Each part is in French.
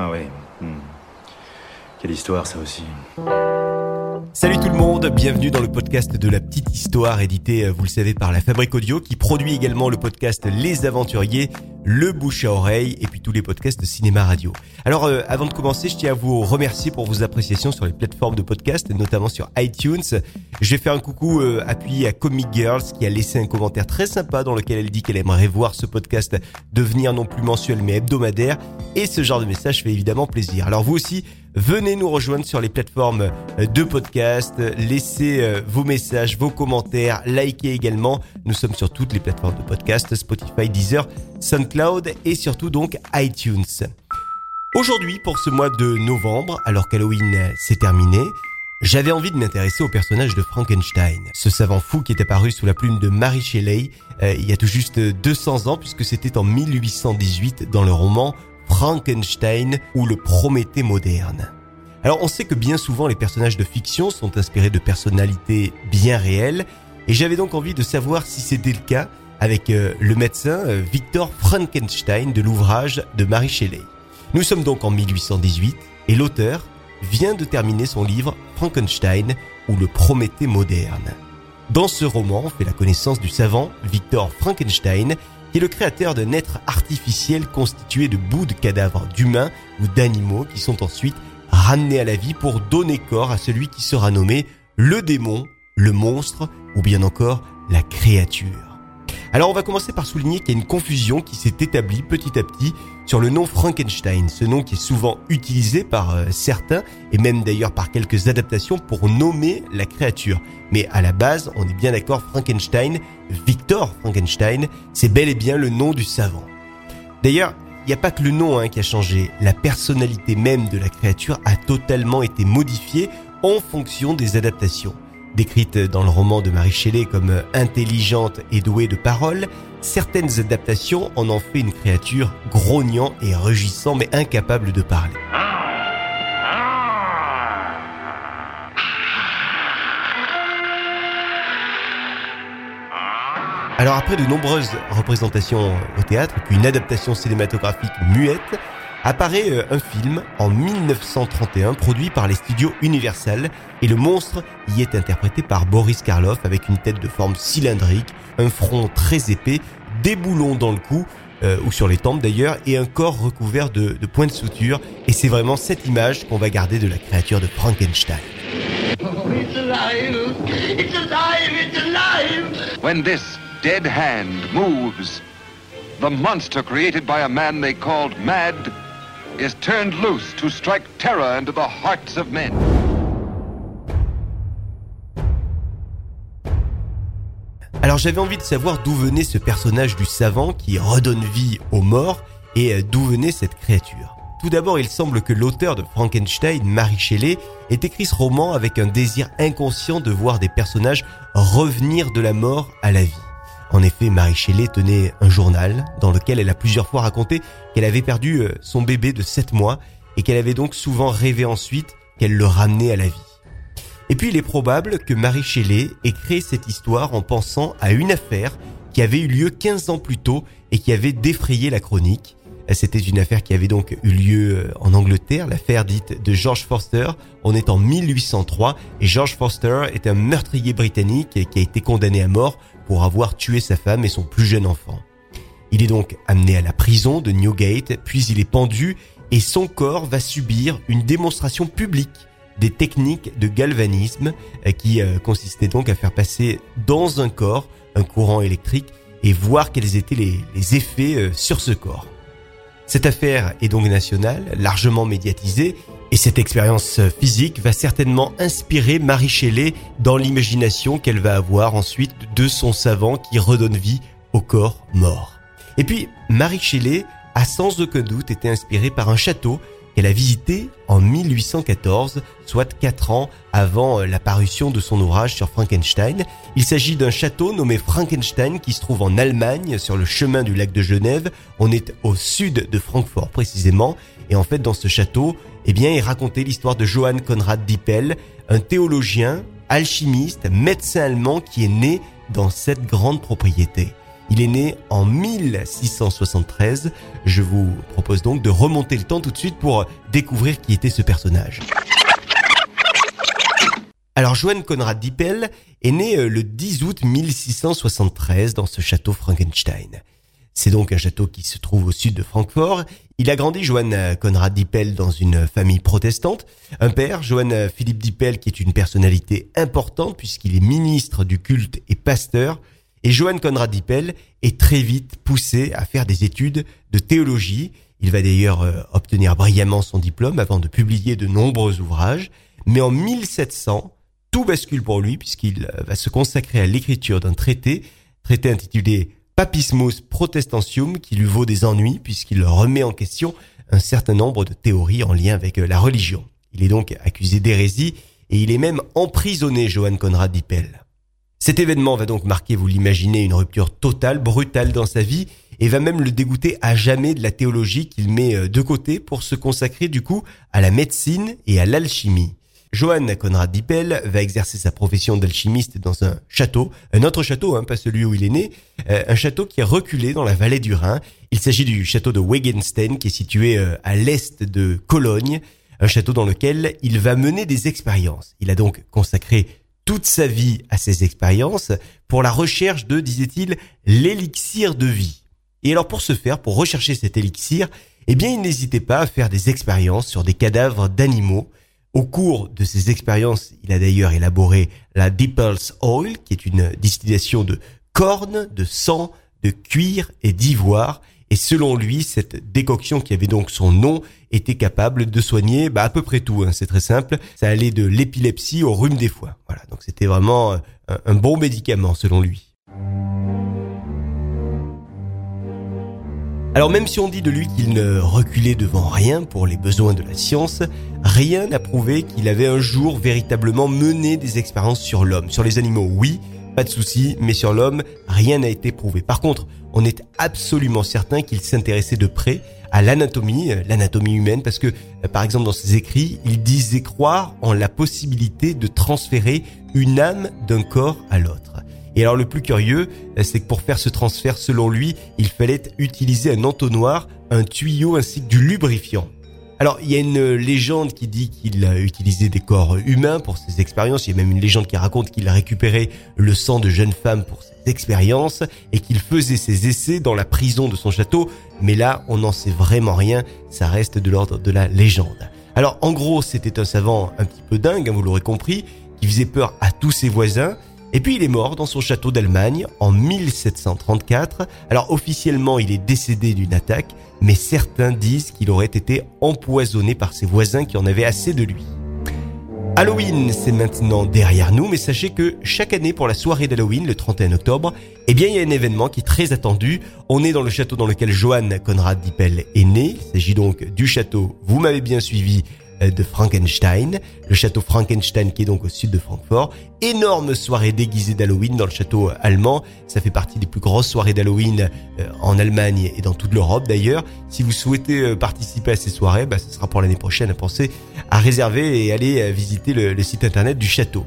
Ah oui. Hmm. Quelle histoire ça aussi. Salut tout le monde, bienvenue dans le podcast de la petite histoire édité, euh, vous le savez, par la Fabrique Audio qui produit également le podcast Les Aventuriers, le bouche à oreille et puis tous les podcasts de cinéma radio. Alors euh, avant de commencer, je tiens à vous remercier pour vos appréciations sur les plateformes de podcast, notamment sur iTunes. Je vais faire un coucou euh, appuyé à Comic Girls qui a laissé un commentaire très sympa dans lequel elle dit qu'elle aimerait voir ce podcast devenir non plus mensuel mais hebdomadaire et ce genre de message fait évidemment plaisir. Alors vous aussi, venez nous rejoindre sur les plateformes de podcast, laissez euh, vos messages, vos commentaires, likez également. Nous sommes sur toutes les plateformes de podcast, Spotify, Deezer, SoundCloud et surtout donc iTunes. Aujourd'hui, pour ce mois de novembre, alors qu'Halloween s'est terminé, j'avais envie de m'intéresser au personnage de Frankenstein, ce savant fou qui est apparu sous la plume de Mary Shelley euh, il y a tout juste 200 ans puisque c'était en 1818 dans le roman Frankenstein ou le Prométhée moderne. Alors on sait que bien souvent les personnages de fiction sont inspirés de personnalités bien réelles et j'avais donc envie de savoir si c'était le cas avec euh, le médecin euh, Victor Frankenstein de l'ouvrage de Mary Shelley. Nous sommes donc en 1818 et l'auteur vient de terminer son livre Frankenstein ou le Prométhée moderne. Dans ce roman, on fait la connaissance du savant Victor Frankenstein qui est le créateur d'un être artificiel constitué de bouts de cadavres d'humains ou d'animaux qui sont ensuite ramenés à la vie pour donner corps à celui qui sera nommé le démon, le monstre ou bien encore la créature. Alors on va commencer par souligner qu'il y a une confusion qui s'est établie petit à petit sur le nom Frankenstein, ce nom qui est souvent utilisé par euh, certains et même d'ailleurs par quelques adaptations pour nommer la créature. Mais à la base, on est bien d'accord, Frankenstein, Victor Frankenstein, c'est bel et bien le nom du savant. D'ailleurs, il n'y a pas que le nom hein, qui a changé, la personnalité même de la créature a totalement été modifiée en fonction des adaptations. Décrite dans le roman de Marie Shelley comme intelligente et douée de paroles, certaines adaptations en ont fait une créature grognant et rugissant mais incapable de parler. Alors après de nombreuses représentations au théâtre, puis une adaptation cinématographique muette, apparaît euh, un film en 1931 produit par les studios Universal et le monstre y est interprété par Boris Karloff avec une tête de forme cylindrique, un front très épais, des boulons dans le cou euh, ou sur les tempes d'ailleurs et un corps recouvert de, de points de suture et c'est vraiment cette image qu'on va garder de la créature de Frankenstein. Oh, it's alive. It's alive. It's alive. When this dead hand moves, the monster created by a man they called Mad is turned loose to strike terror into the hearts of men. Alors j'avais envie de savoir d'où venait ce personnage du savant qui redonne vie aux morts et euh, d'où venait cette créature. Tout d'abord, il semble que l'auteur de Frankenstein, Mary Shelley, ait écrit ce roman avec un désir inconscient de voir des personnages revenir de la mort à la vie. En effet, Marie Shelley tenait un journal dans lequel elle a plusieurs fois raconté qu'elle avait perdu euh, son bébé de 7 mois et qu'elle avait donc souvent rêvé ensuite qu'elle le ramenait à la vie. Et puis il est probable que Marie Shelley ait créé cette histoire en pensant à une affaire qui avait eu lieu 15 ans plus tôt et qui avait défrayé la chronique. C'était une affaire qui avait donc eu lieu euh, en Angleterre, l'affaire dite de George Forster. On est en 1803 et George Forster est un meurtrier britannique qui a été condamné à mort pour avoir tué sa femme et son plus jeune enfant. Il est donc amené à la prison de Newgate, puis il est pendu et son corps va subir une démonstration publique des techniques de galvanisme euh, qui euh, consistait donc à faire passer dans un corps un courant électrique et voir quels étaient les, effets sur ce corps. Cette affaire est donc nationale, largement médiatisée, et cette expérience physique va certainement inspirer Marie Shelley dans l'imagination qu'elle va avoir ensuite de son savant qui redonne vie au corps mort. Et puis, Marie Shelley a sans aucun doute été inspirée par un château qu'elle a visité en 1814, soit quatre ans avant la parution de son ouvrage sur Frankenstein. Il s'agit d'un château nommé Frankenstein qui se trouve en Allemagne sur le chemin du lac de Genève. On est au sud de Francfort précisément. Et en fait, dans ce château, eh bien, il racontait l'histoire de Johann Conrad Dippel, un théologien, alchimiste, médecin allemand qui est né dans cette grande propriété. Il est né en 1673. Je vous propose donc de remonter le temps tout de suite pour découvrir qui était ce personnage. Alors Johann Conrad Dippel est né euh, le 10 août 1673 dans ce château Frankenstein. C'est donc un château qui se trouve au sud de Francfort. Il a grandi, Johann Conrad Dippel, dans une famille protestante. Un père, Johann Philippe Dippel, qui est une personnalité importante puisqu'il est ministre du culte et pasteur. Et Johann Conrad Dippel est très vite poussé à faire des études de théologie. Il va d'ailleurs euh, obtenir brillamment son diplôme avant de publier de nombreux ouvrages. Mais en 1700, tout bascule pour lui puisqu'il euh, va se consacrer à l'écriture d'un traité, traité intitulé Papismus Protestantium, qui lui vaut des ennuis puisqu'il remet en question un certain nombre de théories en lien avec euh, la religion. Il est donc accusé d'hérésie et il est même emprisonné, Johann Conrad Dippel. Cet événement va donc marquer, vous l'imaginez, une rupture totale, brutale dans sa vie et va même le dégoûter à jamais de la théologie qu'il met euh, de côté pour se consacrer du coup à la médecine et à l'alchimie. Johann Conrad Dippel va exercer sa profession d'alchimiste dans un château, un autre château, hein, pas celui où il est né, euh, un château qui est reculé dans la vallée du Rhin. Il s'agit du château de Wegenstein qui est situé euh, à l'est de Cologne, un château dans lequel il va mener des expériences. Il a donc consacré toute sa vie à ces expériences pour la recherche de, disait-il, l'élixir de vie. Et alors pour ce faire, pour rechercher cet élixir, eh bien il n'hésitait pas à faire des expériences sur des cadavres d'animaux au cours de ces expériences, il a d'ailleurs élaboré la Dippel's Oil, qui est une distillation de cornes, de sang, de cuir et d'ivoire. Et selon lui, cette décoction qui avait donc son nom était capable de soigner bah, à peu près tout. Hein. C'est très simple. Ça allait de l'épilepsie au rhume des foies. Voilà. Donc c'était vraiment un bon médicament selon lui. Alors même si on dit de lui qu'il ne reculait devant rien pour les besoins de la science, rien n'a prouvé qu'il avait un jour véritablement mené des expériences sur l'homme. Sur les animaux, oui, pas de souci, mais sur l'homme, rien n'a été prouvé. Par contre, on est absolument certain qu'il s'intéressait de près à l'anatomie, euh, l'anatomie humaine, parce que, euh, par exemple, dans ses écrits, il disait croire en la possibilité de transférer une âme d'un corps à l'autre. Et alors le plus curieux, euh, c'est que pour faire ce transfert, selon lui, il fallait utiliser un entonnoir, un tuyau ainsi que du lubrifiant. Alors, il y a une légende qui dit qu'il a utilisé des corps humains pour ses expériences. Il y a même une légende qui raconte qu'il a récupéré le sang de jeunes femmes pour ses expériences et qu'il faisait ses essais dans la prison de son château. Mais là, on n'en sait vraiment rien. Ça reste de l'ordre de la légende. Alors, en gros, c'était un savant un petit peu dingue, hein, vous l'aurez compris, qui faisait peur à tous ses voisins. Et puis il est mort dans son château d'Allemagne en 1734. Alors officiellement il est décédé d'une attaque, mais certains disent qu'il aurait été empoisonné par ses voisins qui en avaient assez de lui. Halloween, c'est maintenant derrière nous, mais sachez que chaque année pour la soirée d'Halloween, le 31 octobre, eh bien, il y a un événement qui est très attendu. On est dans le château dans lequel Johann Conrad Dippel est né. Il s'agit donc du château, vous m'avez bien suivi, de Frankenstein, le château Frankenstein qui est donc au sud de Francfort. Énorme soirée déguisée d'Halloween dans le château allemand. Ça fait partie des plus grosses soirées d'Halloween euh, en Allemagne et dans toute l'Europe d'ailleurs. Si vous souhaitez euh, participer à ces soirées, bah, ce sera pour l'année prochaine. Pensez à réserver et aller visiter le site internet du château.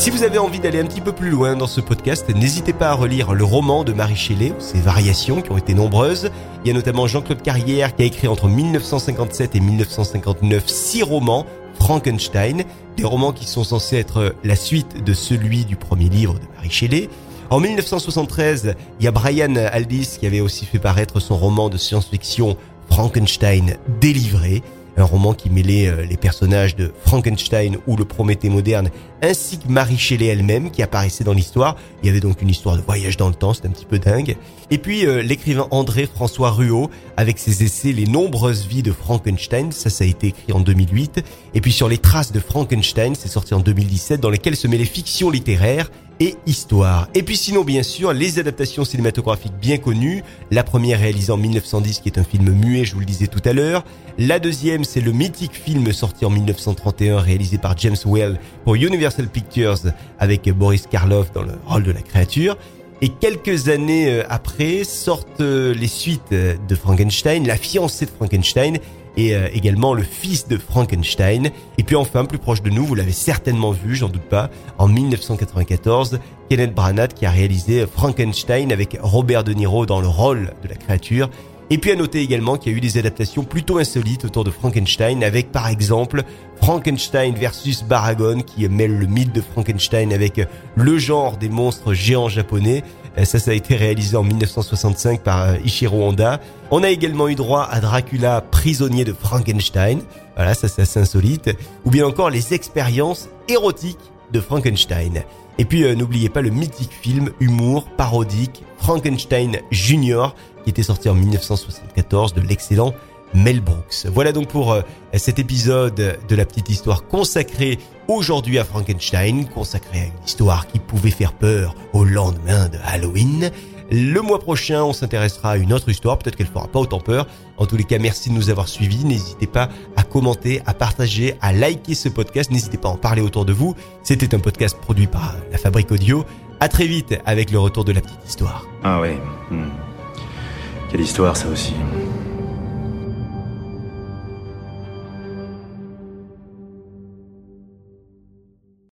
Si vous avez envie d'aller un petit peu plus loin dans ce podcast, n'hésitez pas à relire le roman de Marie Shelley, ses variations qui ont été nombreuses. Il y a notamment Jean-Claude Carrière qui a écrit entre 1957 et 1959 six romans, Frankenstein, des romans qui sont censés être la suite de celui du premier livre de Marie Shelley. En 1973, il y a Brian Aldiss qui avait aussi fait paraître son roman de science-fiction Frankenstein délivré un roman qui mêlait euh, les personnages de Frankenstein ou le Prométhée moderne, ainsi que Marie Shelley elle-même qui apparaissait dans l'histoire. Il y avait donc une histoire de voyage dans le temps, c'est un petit peu dingue. Et puis euh, l'écrivain André François Ruot avec ses essais Les nombreuses vies de Frankenstein, ça ça a été écrit en 2008. Et puis sur les traces de Frankenstein, c'est sorti en 2017 dans lesquelles se mêlent fiction littéraire et histoire. Et puis sinon, bien sûr, les adaptations cinématographiques bien connues. La première réalisée en 1910, qui est un film muet, je vous le disais tout à l'heure. La deuxième, c'est le mythique film sorti en 1931, réalisé par James Well pour Universal Pictures, avec Boris Karloff dans le rôle de la créature. Et quelques années euh, après sortent euh, les suites de Frankenstein, la fiancée de Frankenstein et euh, également le fils de Frankenstein. Et puis enfin, plus proche de nous, vous l'avez certainement vu, j'en doute pas, en 1994, Kenneth Branagh qui a réalisé Frankenstein avec Robert De Niro dans le rôle de la créature. Et puis à noter également qu'il y a eu des adaptations plutôt insolites autour de Frankenstein avec par exemple Frankenstein versus Baragon qui mêle le mythe de Frankenstein avec le genre des monstres géants japonais. Euh, ça, ça a été réalisé en 1965 par euh, Ishiro Honda. On a également eu droit à Dracula, prisonnier de Frankenstein. Voilà, ça c'est assez insolite. Ou bien encore les expériences érotiques de Frankenstein. Et puis euh, n'oubliez pas le mythique film humour parodique Frankenstein Junior qui était sorti en 1974 de l'excellent Mel Brooks. Voilà donc pour euh, cet épisode de la petite histoire consacrée aujourd'hui à Frankenstein, consacrée à une histoire qui pouvait faire peur au lendemain de Halloween. Le mois prochain, on s'intéressera à une autre histoire, peut-être qu'elle fera pas autant peur. En tous les cas, merci de nous avoir suivis. N'hésitez pas à commenter, à partager, à liker ce podcast. N'hésitez pas à en parler autour de vous. C'était un podcast produit par la Fabrique Audio. À très vite avec le retour de la petite histoire. Ah ouais. Hmm. Quelle histoire ça aussi.